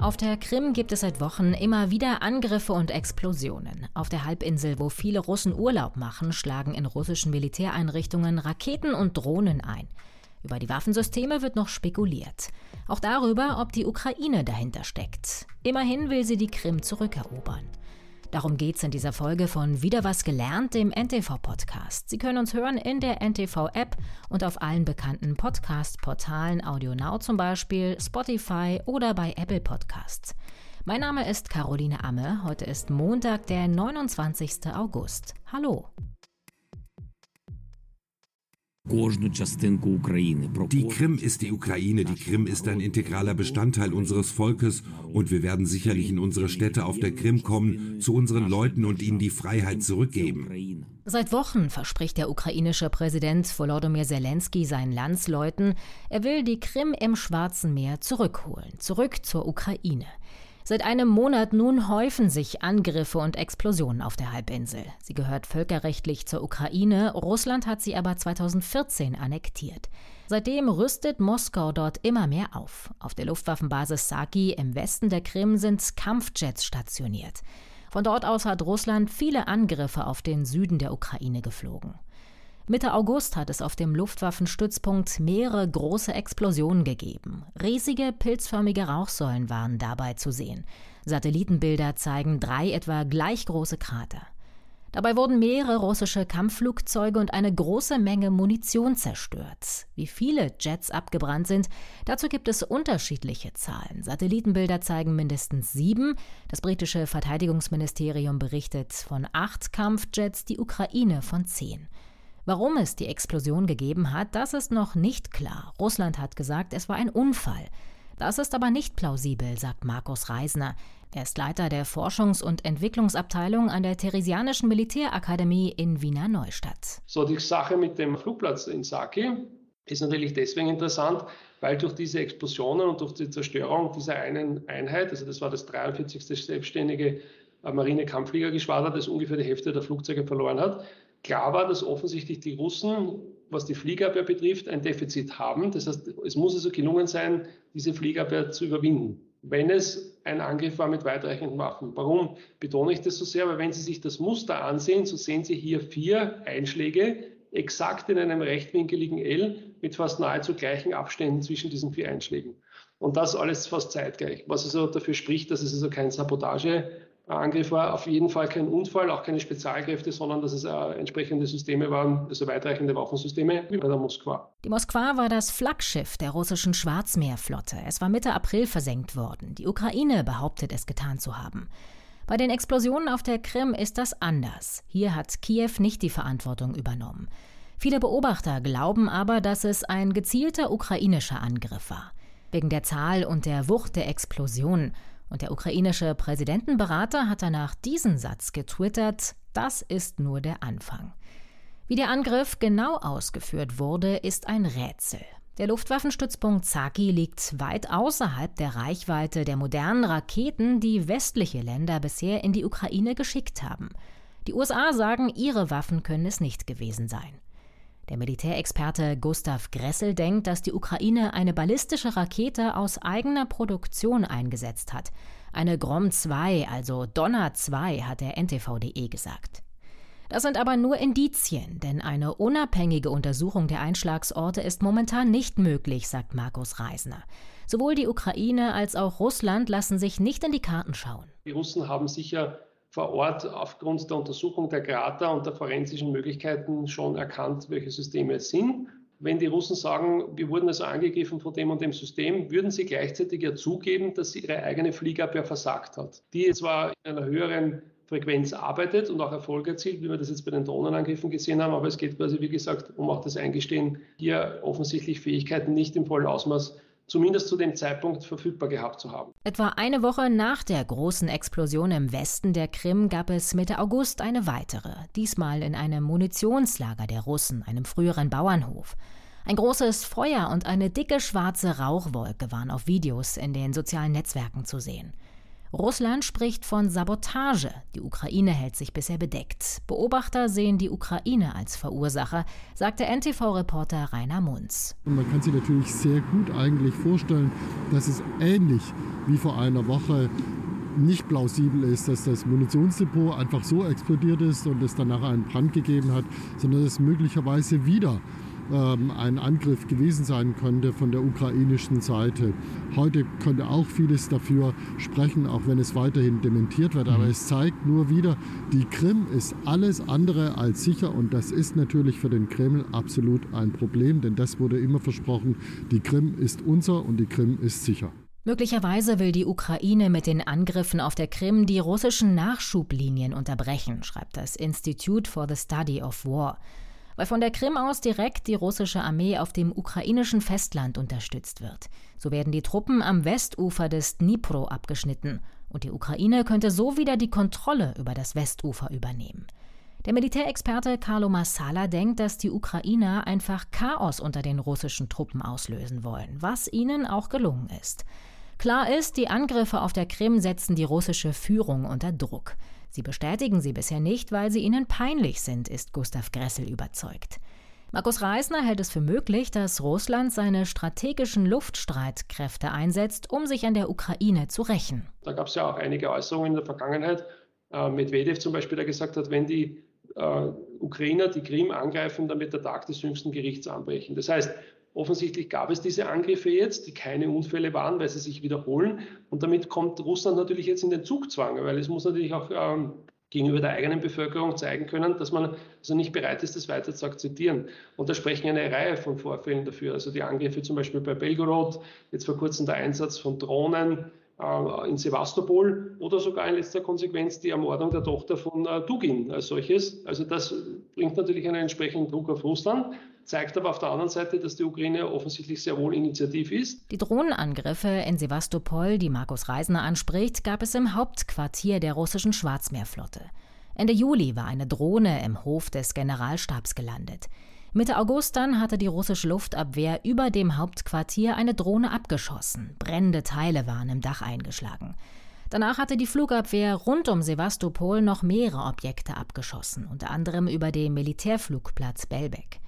Auf der Krim gibt es seit Wochen immer wieder Angriffe und Explosionen. Auf der Halbinsel, wo viele Russen Urlaub machen, schlagen in russischen Militäreinrichtungen Raketen und Drohnen ein. Über die Waffensysteme wird noch spekuliert. Auch darüber, ob die Ukraine dahinter steckt. Immerhin will sie die Krim zurückerobern. Darum geht's in dieser Folge von Wieder was gelernt, dem NTV-Podcast. Sie können uns hören in der NTV-App und auf allen bekannten Podcast-Portalen AudioNow zum Beispiel, Spotify oder bei Apple Podcasts. Mein Name ist Caroline Amme. Heute ist Montag, der 29. August. Hallo. Die Krim ist die Ukraine, die Krim ist ein integraler Bestandteil unseres Volkes und wir werden sicherlich in unsere Städte auf der Krim kommen, zu unseren Leuten und ihnen die Freiheit zurückgeben. Seit Wochen verspricht der ukrainische Präsident Volodymyr Zelensky seinen Landsleuten, er will die Krim im Schwarzen Meer zurückholen, zurück zur Ukraine. Seit einem Monat nun häufen sich Angriffe und Explosionen auf der Halbinsel. Sie gehört völkerrechtlich zur Ukraine, Russland hat sie aber 2014 annektiert. Seitdem rüstet Moskau dort immer mehr auf. Auf der Luftwaffenbasis Saki im Westen der Krim sind Kampfjets stationiert. Von dort aus hat Russland viele Angriffe auf den Süden der Ukraine geflogen. Mitte August hat es auf dem Luftwaffenstützpunkt mehrere große Explosionen gegeben. Riesige pilzförmige Rauchsäulen waren dabei zu sehen. Satellitenbilder zeigen drei etwa gleich große Krater. Dabei wurden mehrere russische Kampfflugzeuge und eine große Menge Munition zerstört. Wie viele Jets abgebrannt sind, dazu gibt es unterschiedliche Zahlen. Satellitenbilder zeigen mindestens sieben. Das britische Verteidigungsministerium berichtet von acht Kampfjets, die Ukraine von zehn. Warum es die Explosion gegeben hat, das ist noch nicht klar. Russland hat gesagt, es war ein Unfall. Das ist aber nicht plausibel, sagt Markus Reisner. Er ist Leiter der Forschungs- und Entwicklungsabteilung an der Theresianischen Militärakademie in Wiener Neustadt. So, die Sache mit dem Flugplatz in Saki ist natürlich deswegen interessant, weil durch diese Explosionen und durch die Zerstörung dieser einen Einheit, also das war das 43. selbstständige Marine-Kampffliegergeschwader, das ungefähr die Hälfte der Flugzeuge verloren hat, Klar war, dass offensichtlich die Russen, was die Fliegerabwehr betrifft, ein Defizit haben. Das heißt, es muss also gelungen sein, diese Fliegerabwehr zu überwinden, wenn es ein Angriff war mit weitreichenden Waffen. Warum betone ich das so sehr? Weil wenn Sie sich das Muster ansehen, so sehen Sie hier vier Einschläge, exakt in einem rechtwinkeligen L mit fast nahezu gleichen Abständen zwischen diesen vier Einschlägen. Und das alles fast zeitgleich, was also dafür spricht, dass es also kein Sabotage Angriff war auf jeden Fall kein Unfall, auch keine Spezialkräfte, sondern dass es äh, entsprechende Systeme waren, also weitreichende Waffensysteme wie bei der Moskwa. Die Moskwa war das Flaggschiff der russischen Schwarzmeerflotte. Es war Mitte April versenkt worden. Die Ukraine behauptet es getan zu haben. Bei den Explosionen auf der Krim ist das anders. Hier hat Kiew nicht die Verantwortung übernommen. Viele Beobachter glauben aber, dass es ein gezielter ukrainischer Angriff war. Wegen der Zahl und der Wucht der Explosionen und der ukrainische Präsidentenberater hat danach diesen Satz getwittert, das ist nur der Anfang. Wie der Angriff genau ausgeführt wurde, ist ein Rätsel. Der Luftwaffenstützpunkt Zaki liegt weit außerhalb der Reichweite der modernen Raketen, die westliche Länder bisher in die Ukraine geschickt haben. Die USA sagen, ihre Waffen können es nicht gewesen sein. Der Militärexperte Gustav Gressel denkt, dass die Ukraine eine ballistische Rakete aus eigener Produktion eingesetzt hat. Eine Grom 2, also Donner 2, hat der NTV.de gesagt. Das sind aber nur Indizien, denn eine unabhängige Untersuchung der Einschlagsorte ist momentan nicht möglich, sagt Markus Reisner. Sowohl die Ukraine als auch Russland lassen sich nicht in die Karten schauen. Die Russen haben sicher vor Ort aufgrund der Untersuchung der Krater und der forensischen Möglichkeiten schon erkannt, welche Systeme es sind. Wenn die Russen sagen, wir wurden also angegriffen von dem und dem System, würden sie gleichzeitig ja zugeben, dass sie ihre eigene Fliegabwehr versagt hat, die zwar in einer höheren Frequenz arbeitet und auch Erfolg erzielt, wie wir das jetzt bei den Drohnenangriffen gesehen haben, aber es geht quasi, wie gesagt, um auch das Eingestehen, hier offensichtlich Fähigkeiten nicht im vollen Ausmaß zumindest zu dem Zeitpunkt verfügbar gehabt zu haben. Etwa eine Woche nach der großen Explosion im Westen der Krim gab es Mitte August eine weitere, diesmal in einem Munitionslager der Russen, einem früheren Bauernhof. Ein großes Feuer und eine dicke schwarze Rauchwolke waren auf Videos in den sozialen Netzwerken zu sehen. Russland spricht von Sabotage. Die Ukraine hält sich bisher bedeckt. Beobachter sehen die Ukraine als Verursacher, sagte NTV-Reporter Rainer Munz. Man kann sich natürlich sehr gut eigentlich vorstellen, dass es ähnlich wie vor einer Woche nicht plausibel ist, dass das Munitionsdepot einfach so explodiert ist und es danach einen Brand gegeben hat, sondern dass es möglicherweise wieder ein Angriff gewesen sein könnte von der ukrainischen Seite. Heute könnte auch vieles dafür sprechen, auch wenn es weiterhin dementiert wird. Aber mhm. es zeigt nur wieder, die Krim ist alles andere als sicher und das ist natürlich für den Kreml absolut ein Problem, denn das wurde immer versprochen, die Krim ist unser und die Krim ist sicher. Möglicherweise will die Ukraine mit den Angriffen auf der Krim die russischen Nachschublinien unterbrechen, schreibt das Institute for the Study of War weil von der Krim aus direkt die russische Armee auf dem ukrainischen Festland unterstützt wird. So werden die Truppen am Westufer des Dnipro abgeschnitten und die Ukraine könnte so wieder die Kontrolle über das Westufer übernehmen. Der Militärexperte Carlo Massala denkt, dass die Ukrainer einfach Chaos unter den russischen Truppen auslösen wollen, was ihnen auch gelungen ist. Klar ist, die Angriffe auf der Krim setzen die russische Führung unter Druck. Sie bestätigen sie bisher nicht, weil sie ihnen peinlich sind, ist Gustav Gressel überzeugt. Markus Reisner hält es für möglich, dass Russland seine strategischen Luftstreitkräfte einsetzt, um sich an der Ukraine zu rächen. Da gab es ja auch einige Äußerungen in der Vergangenheit. Äh, Medvedev zum Beispiel, der gesagt hat, wenn die äh, Ukrainer die Krim angreifen, dann wird der Tag des jüngsten Gerichts anbrechen. Das heißt, Offensichtlich gab es diese Angriffe jetzt, die keine Unfälle waren, weil sie sich wiederholen. Und damit kommt Russland natürlich jetzt in den Zugzwang, weil es muss natürlich auch ähm, gegenüber der eigenen Bevölkerung zeigen können, dass man also nicht bereit ist, das weiter zu akzeptieren. Und da sprechen eine Reihe von Vorfällen dafür. Also die Angriffe zum Beispiel bei Belgorod, jetzt vor kurzem der Einsatz von Drohnen in Sevastopol oder sogar in letzter Konsequenz die Ermordung der Tochter von äh, Dugin als solches. Also das bringt natürlich einen entsprechenden Druck auf Russland zeigt aber auf der anderen Seite, dass die Ukraine offensichtlich sehr wohl initiativ ist. Die Drohnenangriffe in Sevastopol, die Markus Reisner anspricht, gab es im Hauptquartier der russischen Schwarzmeerflotte. Ende Juli war eine Drohne im Hof des Generalstabs gelandet. Mitte August dann hatte die russische Luftabwehr über dem Hauptquartier eine Drohne abgeschossen. Brennende Teile waren im Dach eingeschlagen. Danach hatte die Flugabwehr rund um Sevastopol noch mehrere Objekte abgeschossen, unter anderem über dem Militärflugplatz Belbek.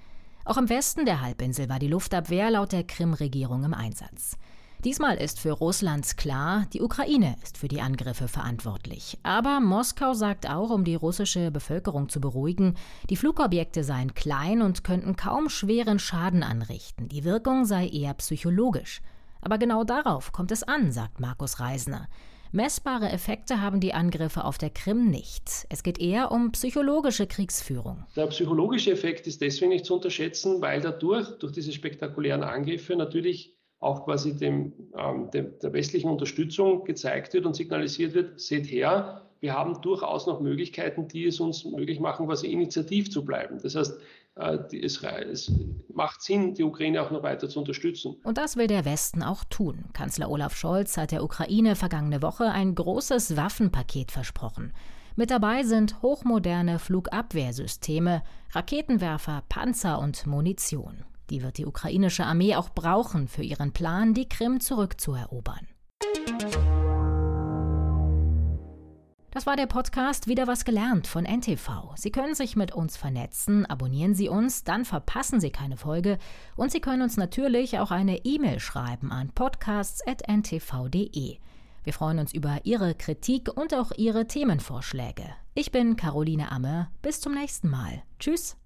Auch im Westen der Halbinsel war die Luftabwehr laut der Krim-Regierung im Einsatz. Diesmal ist für Russland klar, die Ukraine ist für die Angriffe verantwortlich. Aber Moskau sagt auch, um die russische Bevölkerung zu beruhigen, die Flugobjekte seien klein und könnten kaum schweren Schaden anrichten. Die Wirkung sei eher psychologisch. Aber genau darauf kommt es an, sagt Markus Reisner. Messbare Effekte haben die Angriffe auf der Krim nicht. Es geht eher um psychologische Kriegsführung. Der psychologische Effekt ist deswegen nicht zu unterschätzen, weil dadurch, durch diese spektakulären Angriffe, natürlich auch quasi dem, ähm, dem, der westlichen Unterstützung gezeigt wird und signalisiert wird, seht her, wir haben durchaus noch Möglichkeiten, die es uns möglich machen, quasi initiativ zu bleiben. Das heißt, äh, es, es, macht Sinn, die Ukraine auch noch weiter zu unterstützen. Und das will der Westen auch tun. Kanzler Olaf Scholz hat der Ukraine vergangene Woche ein großes Waffenpaket versprochen. Mit dabei sind hochmoderne Flugabwehrsysteme, Raketenwerfer, Panzer und Munition. Die wird die ukrainische Armee auch brauchen für ihren Plan, die Krim zurückzuerobern. Das war der Podcast Wieder was gelernt von NTV. Sie können sich mit uns vernetzen, abonnieren Sie uns, dann verpassen Sie keine Folge und Sie können uns natürlich auch eine E-Mail schreiben an podcasts.ntv.de. Wir freuen uns über Ihre Kritik und auch Ihre Themenvorschläge. Ich bin Caroline Amme. Bis zum nächsten Mal. Tschüss.